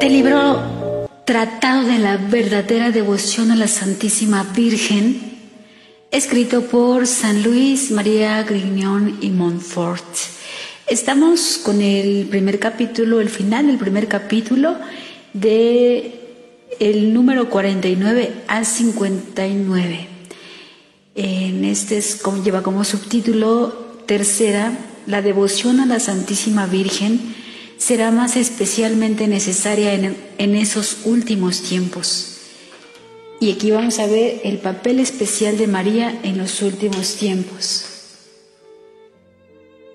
Del libro Tratado de la verdadera devoción a la Santísima Virgen, escrito por San Luis María Grignon y Montfort. Estamos con el primer capítulo, el final del primer capítulo de el número 49 al 59. En este es, lleva como subtítulo tercera, la devoción a la Santísima Virgen será más especialmente necesaria en, en esos últimos tiempos. Y aquí vamos a ver el papel especial de María en los últimos tiempos.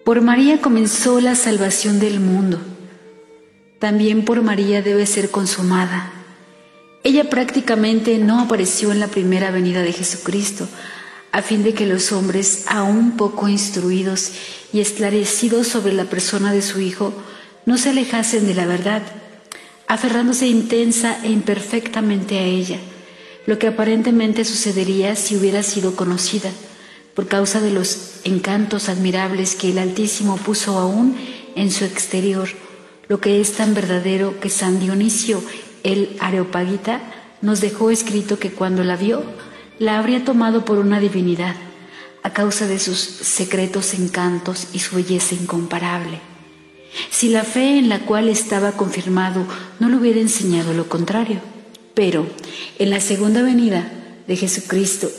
Por María comenzó la salvación del mundo. También por María debe ser consumada. Ella prácticamente no apareció en la primera venida de Jesucristo, a fin de que los hombres, aún poco instruidos y esclarecidos sobre la persona de su Hijo, no se alejasen de la verdad, aferrándose intensa e imperfectamente a ella, lo que aparentemente sucedería si hubiera sido conocida, por causa de los encantos admirables que el Altísimo puso aún en su exterior, lo que es tan verdadero que San Dionisio el Areopagita nos dejó escrito que cuando la vio, la habría tomado por una divinidad, a causa de sus secretos encantos y su belleza incomparable. Si la fe en la cual estaba confirmado no le hubiera enseñado lo contrario. Pero en la segunda venida de Jesucristo,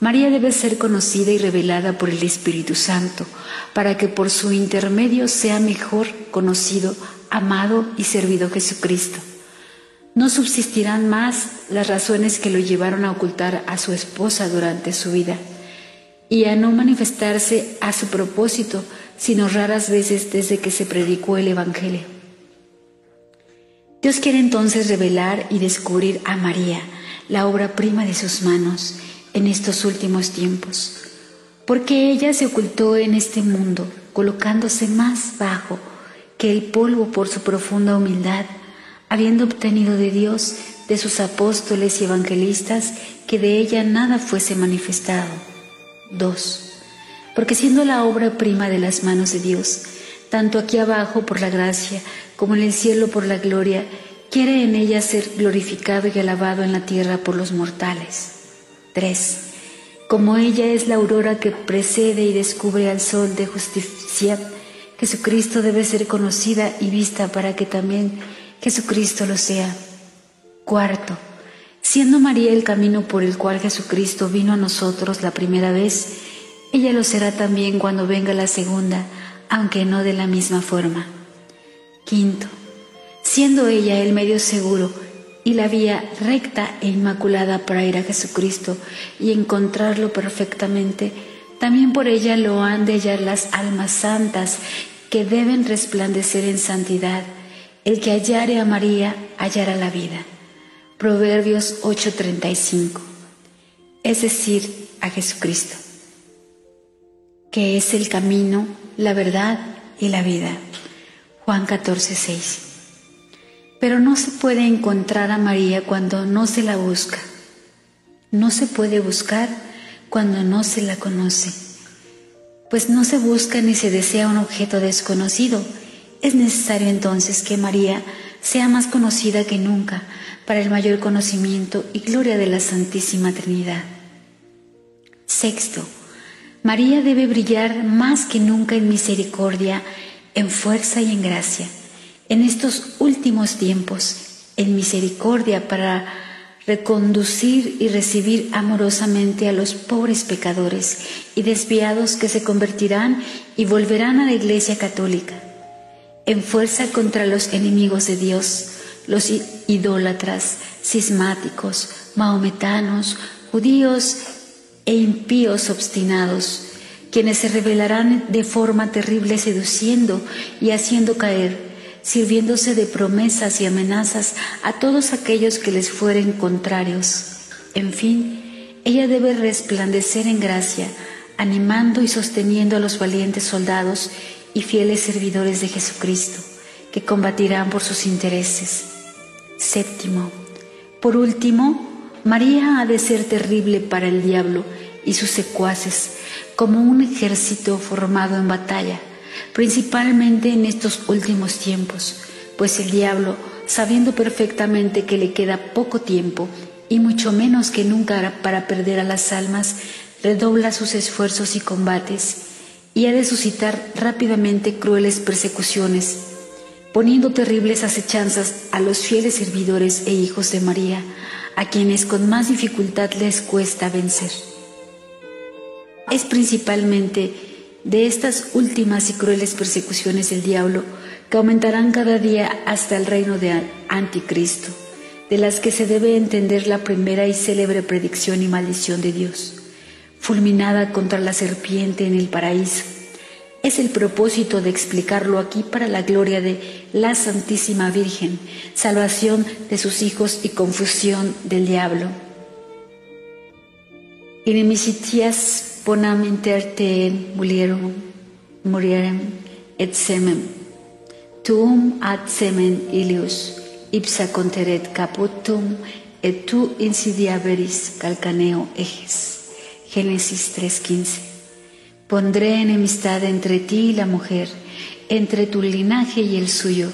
María debe ser conocida y revelada por el Espíritu Santo, para que por su intermedio sea mejor conocido, amado y servido Jesucristo. No subsistirán más las razones que lo llevaron a ocultar a su esposa durante su vida y a no manifestarse a su propósito, sino raras veces desde que se predicó el Evangelio. Dios quiere entonces revelar y descubrir a María, la obra prima de sus manos, en estos últimos tiempos, porque ella se ocultó en este mundo, colocándose más bajo que el polvo por su profunda humildad, habiendo obtenido de Dios, de sus apóstoles y evangelistas, que de ella nada fuese manifestado. 2 porque siendo la obra prima de las manos de Dios, tanto aquí abajo por la gracia como en el cielo por la gloria, quiere en ella ser glorificado y alabado en la tierra por los mortales. 3. Como ella es la aurora que precede y descubre al sol de justicia, Jesucristo debe ser conocida y vista para que también Jesucristo lo sea. Cuarto, siendo María el camino por el cual Jesucristo vino a nosotros la primera vez, ella lo será también cuando venga la segunda, aunque no de la misma forma. Quinto, siendo ella el medio seguro y la vía recta e inmaculada para ir a Jesucristo y encontrarlo perfectamente, también por ella lo han de hallar las almas santas que deben resplandecer en santidad. El que hallare a María hallará la vida. Proverbios 8:35. Es decir, a Jesucristo que es el camino, la verdad y la vida. Juan 14, 6. Pero no se puede encontrar a María cuando no se la busca. No se puede buscar cuando no se la conoce. Pues no se busca ni se desea un objeto desconocido. Es necesario entonces que María sea más conocida que nunca para el mayor conocimiento y gloria de la Santísima Trinidad. Sexto, María debe brillar más que nunca en misericordia, en fuerza y en gracia. En estos últimos tiempos, en misericordia para reconducir y recibir amorosamente a los pobres pecadores y desviados que se convertirán y volverán a la Iglesia Católica, en fuerza contra los enemigos de Dios, los idólatras, cismáticos, mahometanos, judíos e impíos obstinados, quienes se revelarán de forma terrible seduciendo y haciendo caer, sirviéndose de promesas y amenazas a todos aquellos que les fueren contrarios. En fin, ella debe resplandecer en gracia, animando y sosteniendo a los valientes soldados y fieles servidores de Jesucristo, que combatirán por sus intereses. Séptimo, por último, María ha de ser terrible para el diablo y sus secuaces, como un ejército formado en batalla, principalmente en estos últimos tiempos, pues el diablo sabiendo perfectamente que le queda poco tiempo y mucho menos que nunca para perder a las almas, redobla sus esfuerzos y combates y ha de suscitar rápidamente crueles persecuciones, poniendo terribles acechanzas a los fieles servidores e hijos de María, a quienes con más dificultad les cuesta vencer. Es principalmente de estas últimas y crueles persecuciones del diablo que aumentarán cada día hasta el reino de Anticristo, de las que se debe entender la primera y célebre predicción y maldición de Dios, fulminada contra la serpiente en el paraíso. Es el propósito de explicarlo aquí para la gloria de la Santísima Virgen, salvación de sus hijos y confusión del diablo. Inimicitias bonam interte mulierum, murierem et semem, tuum ad semen ilius, ipsa conteret caputum, et tu insidiaveris calcaneo ejes. Génesis 3:15. Pondré enemistad entre ti y la mujer, entre tu linaje y el suyo.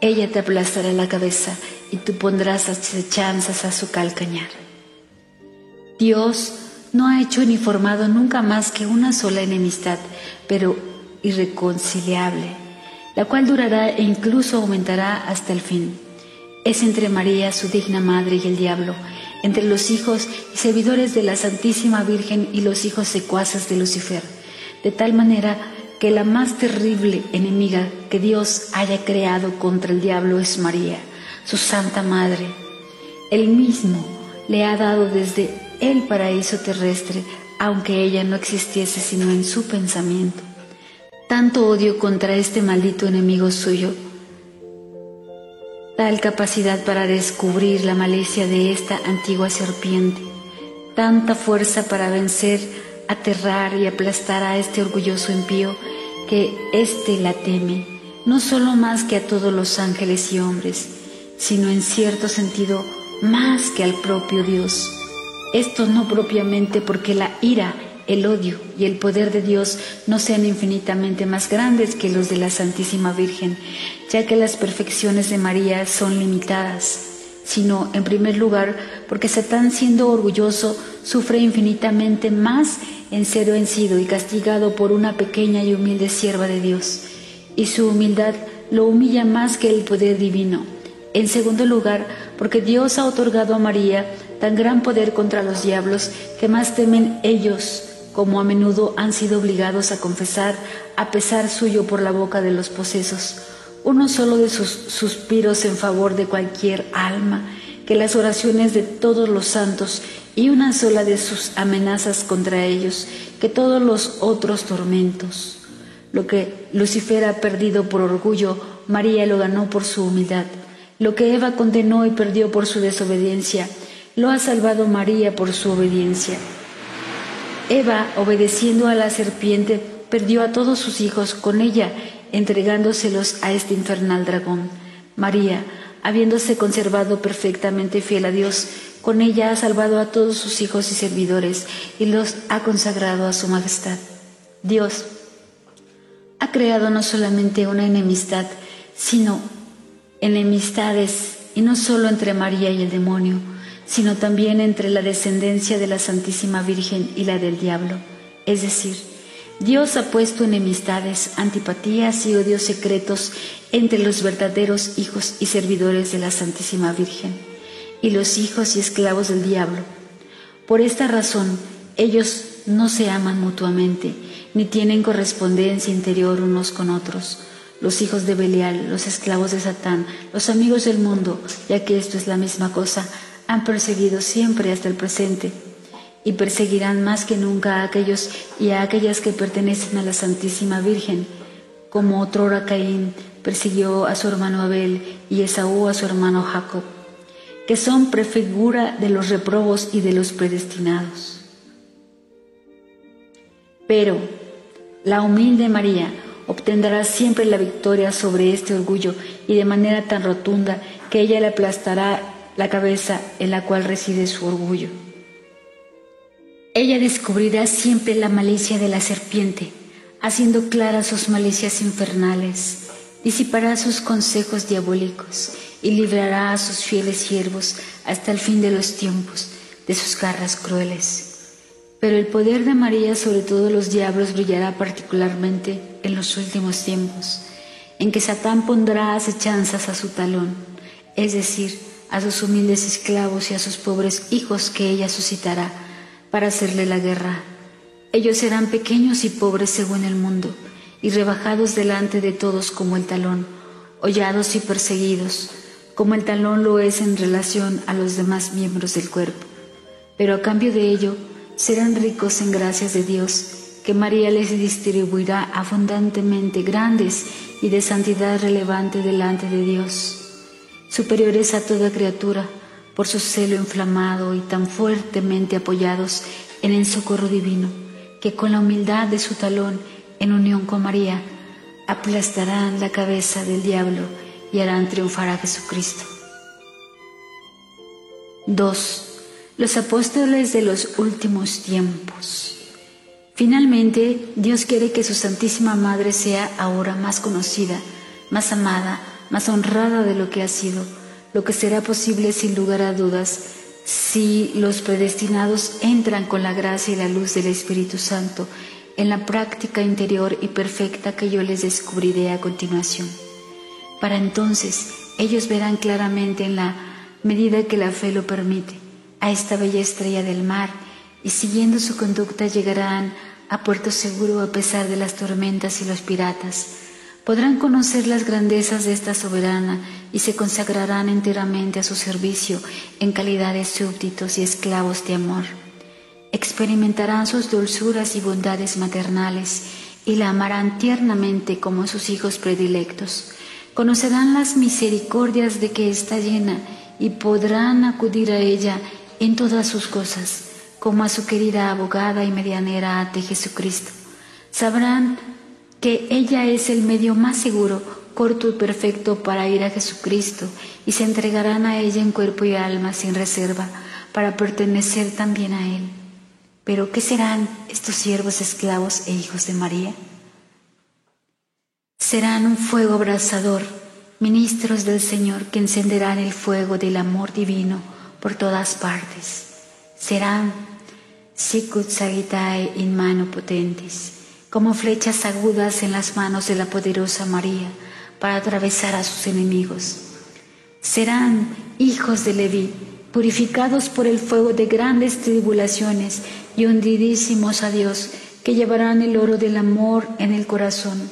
Ella te aplastará la cabeza y tú pondrás acechanzas a su calcañar. Dios no ha hecho ni formado nunca más que una sola enemistad, pero irreconciliable, la cual durará e incluso aumentará hasta el fin. Es entre María, su digna madre, y el diablo, entre los hijos y servidores de la Santísima Virgen y los hijos secuaces de Lucifer, de tal manera que la más terrible enemiga que Dios haya creado contra el diablo es María, su Santa Madre. Él mismo le ha dado desde el paraíso terrestre, aunque ella no existiese sino en su pensamiento. Tanto odio contra este maldito enemigo suyo, tal capacidad para descubrir la malicia de esta antigua serpiente, tanta fuerza para vencer, aterrar y aplastar a este orgulloso impío, que éste la teme, no solo más que a todos los ángeles y hombres, sino en cierto sentido más que al propio Dios. Esto no propiamente porque la ira, el odio y el poder de Dios no sean infinitamente más grandes que los de la Santísima Virgen, ya que las perfecciones de María son limitadas, sino en primer lugar porque Satán siendo orgulloso sufre infinitamente más en ser vencido y castigado por una pequeña y humilde sierva de Dios, y su humildad lo humilla más que el poder divino. En segundo lugar, porque Dios ha otorgado a María tan gran poder contra los diablos que más temen ellos, como a menudo han sido obligados a confesar a pesar suyo por la boca de los posesos, uno solo de sus suspiros en favor de cualquier alma, que las oraciones de todos los santos y una sola de sus amenazas contra ellos, que todos los otros tormentos. Lo que Lucifer ha perdido por orgullo, María lo ganó por su humildad. Lo que Eva condenó y perdió por su desobediencia, lo ha salvado María por su obediencia. Eva, obedeciendo a la serpiente, perdió a todos sus hijos con ella, entregándoselos a este infernal dragón. María, habiéndose conservado perfectamente fiel a Dios, con ella ha salvado a todos sus hijos y servidores y los ha consagrado a su majestad. Dios ha creado no solamente una enemistad, sino enemistades, y no solo entre María y el demonio, sino también entre la descendencia de la Santísima Virgen y la del diablo. Es decir, Dios ha puesto enemistades, antipatías y odios secretos entre los verdaderos hijos y servidores de la Santísima Virgen y los hijos y esclavos del diablo. Por esta razón, ellos no se aman mutuamente, ni tienen correspondencia interior unos con otros. Los hijos de Belial, los esclavos de Satán, los amigos del mundo, ya que esto es la misma cosa, han perseguido siempre hasta el presente y perseguirán más que nunca a aquellos y a aquellas que pertenecen a la Santísima Virgen, como otrora Caín persiguió a su hermano Abel y Esaú a su hermano Jacob, que son prefigura de los reprobos y de los predestinados. Pero la humilde María obtendrá siempre la victoria sobre este orgullo y de manera tan rotunda que ella le aplastará la cabeza en la cual reside su orgullo. Ella descubrirá siempre la malicia de la serpiente, haciendo claras sus malicias infernales, disipará sus consejos diabólicos y librará a sus fieles siervos hasta el fin de los tiempos de sus garras crueles. Pero el poder de María sobre todos los diablos brillará particularmente en los últimos tiempos, en que Satán pondrá acechanzas a su talón, es decir, a sus humildes esclavos y a sus pobres hijos que ella suscitará para hacerle la guerra. Ellos serán pequeños y pobres según el mundo, y rebajados delante de todos como el talón, hollados y perseguidos, como el talón lo es en relación a los demás miembros del cuerpo. Pero a cambio de ello, serán ricos en gracias de Dios, que María les distribuirá abundantemente grandes y de santidad relevante delante de Dios. Superiores a toda criatura, por su celo inflamado y tan fuertemente apoyados en el socorro divino, que con la humildad de su talón, en unión con María, aplastarán la cabeza del diablo y harán triunfar a Jesucristo. 2. Los apóstoles de los últimos tiempos. Finalmente, Dios quiere que su Santísima Madre sea ahora más conocida, más amada, más honrada de lo que ha sido, lo que será posible sin lugar a dudas si los predestinados entran con la gracia y la luz del Espíritu Santo en la práctica interior y perfecta que yo les descubriré a continuación. Para entonces ellos verán claramente en la medida que la fe lo permite a esta bella estrella del mar y siguiendo su conducta llegarán a puerto seguro a pesar de las tormentas y los piratas. Podrán conocer las grandezas de esta soberana y se consagrarán enteramente a su servicio en calidad de súbditos y esclavos de amor. Experimentarán sus dulzuras y bondades maternales y la amarán tiernamente como sus hijos predilectos. Conocerán las misericordias de que está llena y podrán acudir a ella en todas sus cosas, como a su querida abogada y medianera ante Jesucristo. Sabrán que ella es el medio más seguro, corto y perfecto para ir a Jesucristo y se entregarán a ella en cuerpo y alma sin reserva para pertenecer también a Él. Pero ¿qué serán estos siervos esclavos e hijos de María? Serán un fuego abrasador, ministros del Señor que encenderán el fuego del amor divino por todas partes. Serán sicut sagitae in mano potentes, como flechas agudas en las manos de la poderosa María para atravesar a sus enemigos. Serán hijos de Leví, purificados por el fuego de grandes tribulaciones y hundidísimos a Dios, que llevarán el oro del amor en el corazón,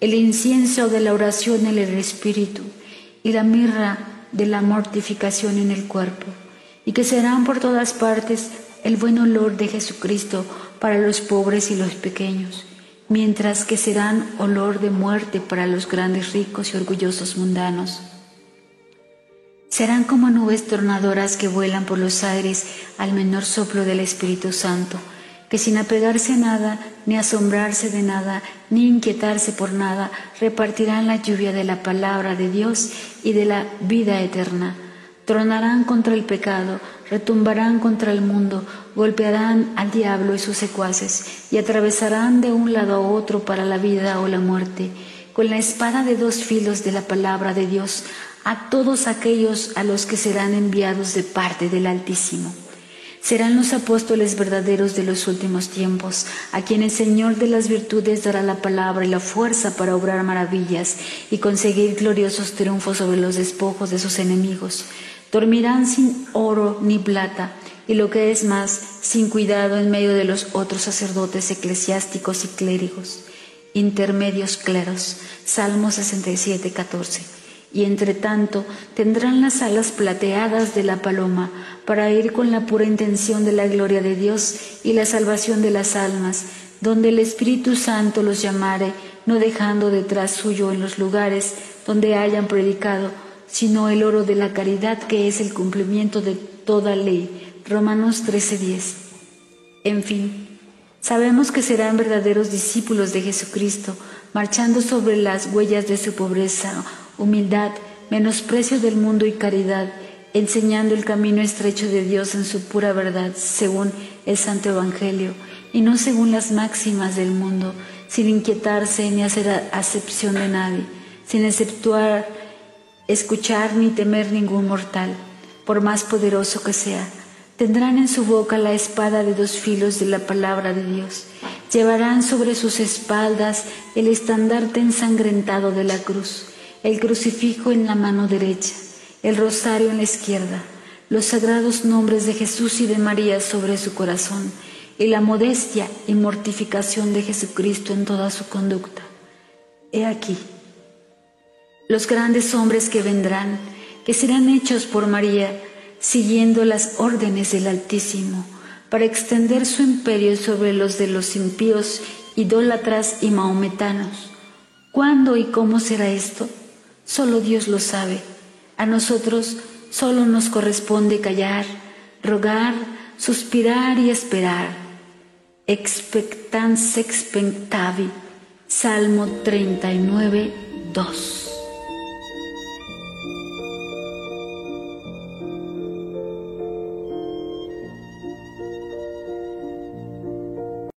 el incienso de la oración en el espíritu y la mirra de la mortificación en el cuerpo y que serán por todas partes el buen olor de Jesucristo para los pobres y los pequeños, mientras que serán olor de muerte para los grandes ricos y orgullosos mundanos. Serán como nubes tornadoras que vuelan por los aires al menor soplo del Espíritu Santo, que sin apegarse a nada, ni asombrarse de nada, ni inquietarse por nada, repartirán la lluvia de la palabra de Dios y de la vida eterna Tronarán contra el pecado, retumbarán contra el mundo, golpearán al diablo y sus secuaces, y atravesarán de un lado a otro para la vida o la muerte, con la espada de dos filos de la palabra de Dios, a todos aquellos a los que serán enviados de parte del Altísimo. Serán los apóstoles verdaderos de los últimos tiempos, a quienes el Señor de las virtudes dará la palabra y la fuerza para obrar maravillas y conseguir gloriosos triunfos sobre los despojos de sus enemigos Dormirán sin oro ni plata, y lo que es más, sin cuidado en medio de los otros sacerdotes eclesiásticos y clérigos, intermedios cleros. Salmo 67, 14. Y entre tanto tendrán las alas plateadas de la paloma para ir con la pura intención de la gloria de Dios y la salvación de las almas, donde el Espíritu Santo los llamare, no dejando detrás suyo en los lugares donde hayan predicado sino el oro de la caridad que es el cumplimiento de toda ley. Romanos 13:10. En fin, sabemos que serán verdaderos discípulos de Jesucristo, marchando sobre las huellas de su pobreza, humildad, menosprecio del mundo y caridad, enseñando el camino estrecho de Dios en su pura verdad, según el Santo Evangelio, y no según las máximas del mundo, sin inquietarse ni hacer acepción de nadie, sin exceptuar escuchar ni temer ningún mortal, por más poderoso que sea. Tendrán en su boca la espada de dos filos de la palabra de Dios. Llevarán sobre sus espaldas el estandarte ensangrentado de la cruz, el crucifijo en la mano derecha, el rosario en la izquierda, los sagrados nombres de Jesús y de María sobre su corazón y la modestia y mortificación de Jesucristo en toda su conducta. He aquí, los grandes hombres que vendrán, que serán hechos por María, siguiendo las órdenes del Altísimo, para extender su imperio sobre los de los impíos, idólatras y mahometanos. ¿Cuándo y cómo será esto? Solo Dios lo sabe. A nosotros solo nos corresponde callar, rogar, suspirar y esperar expectans expectavi. Salmo 39, 2.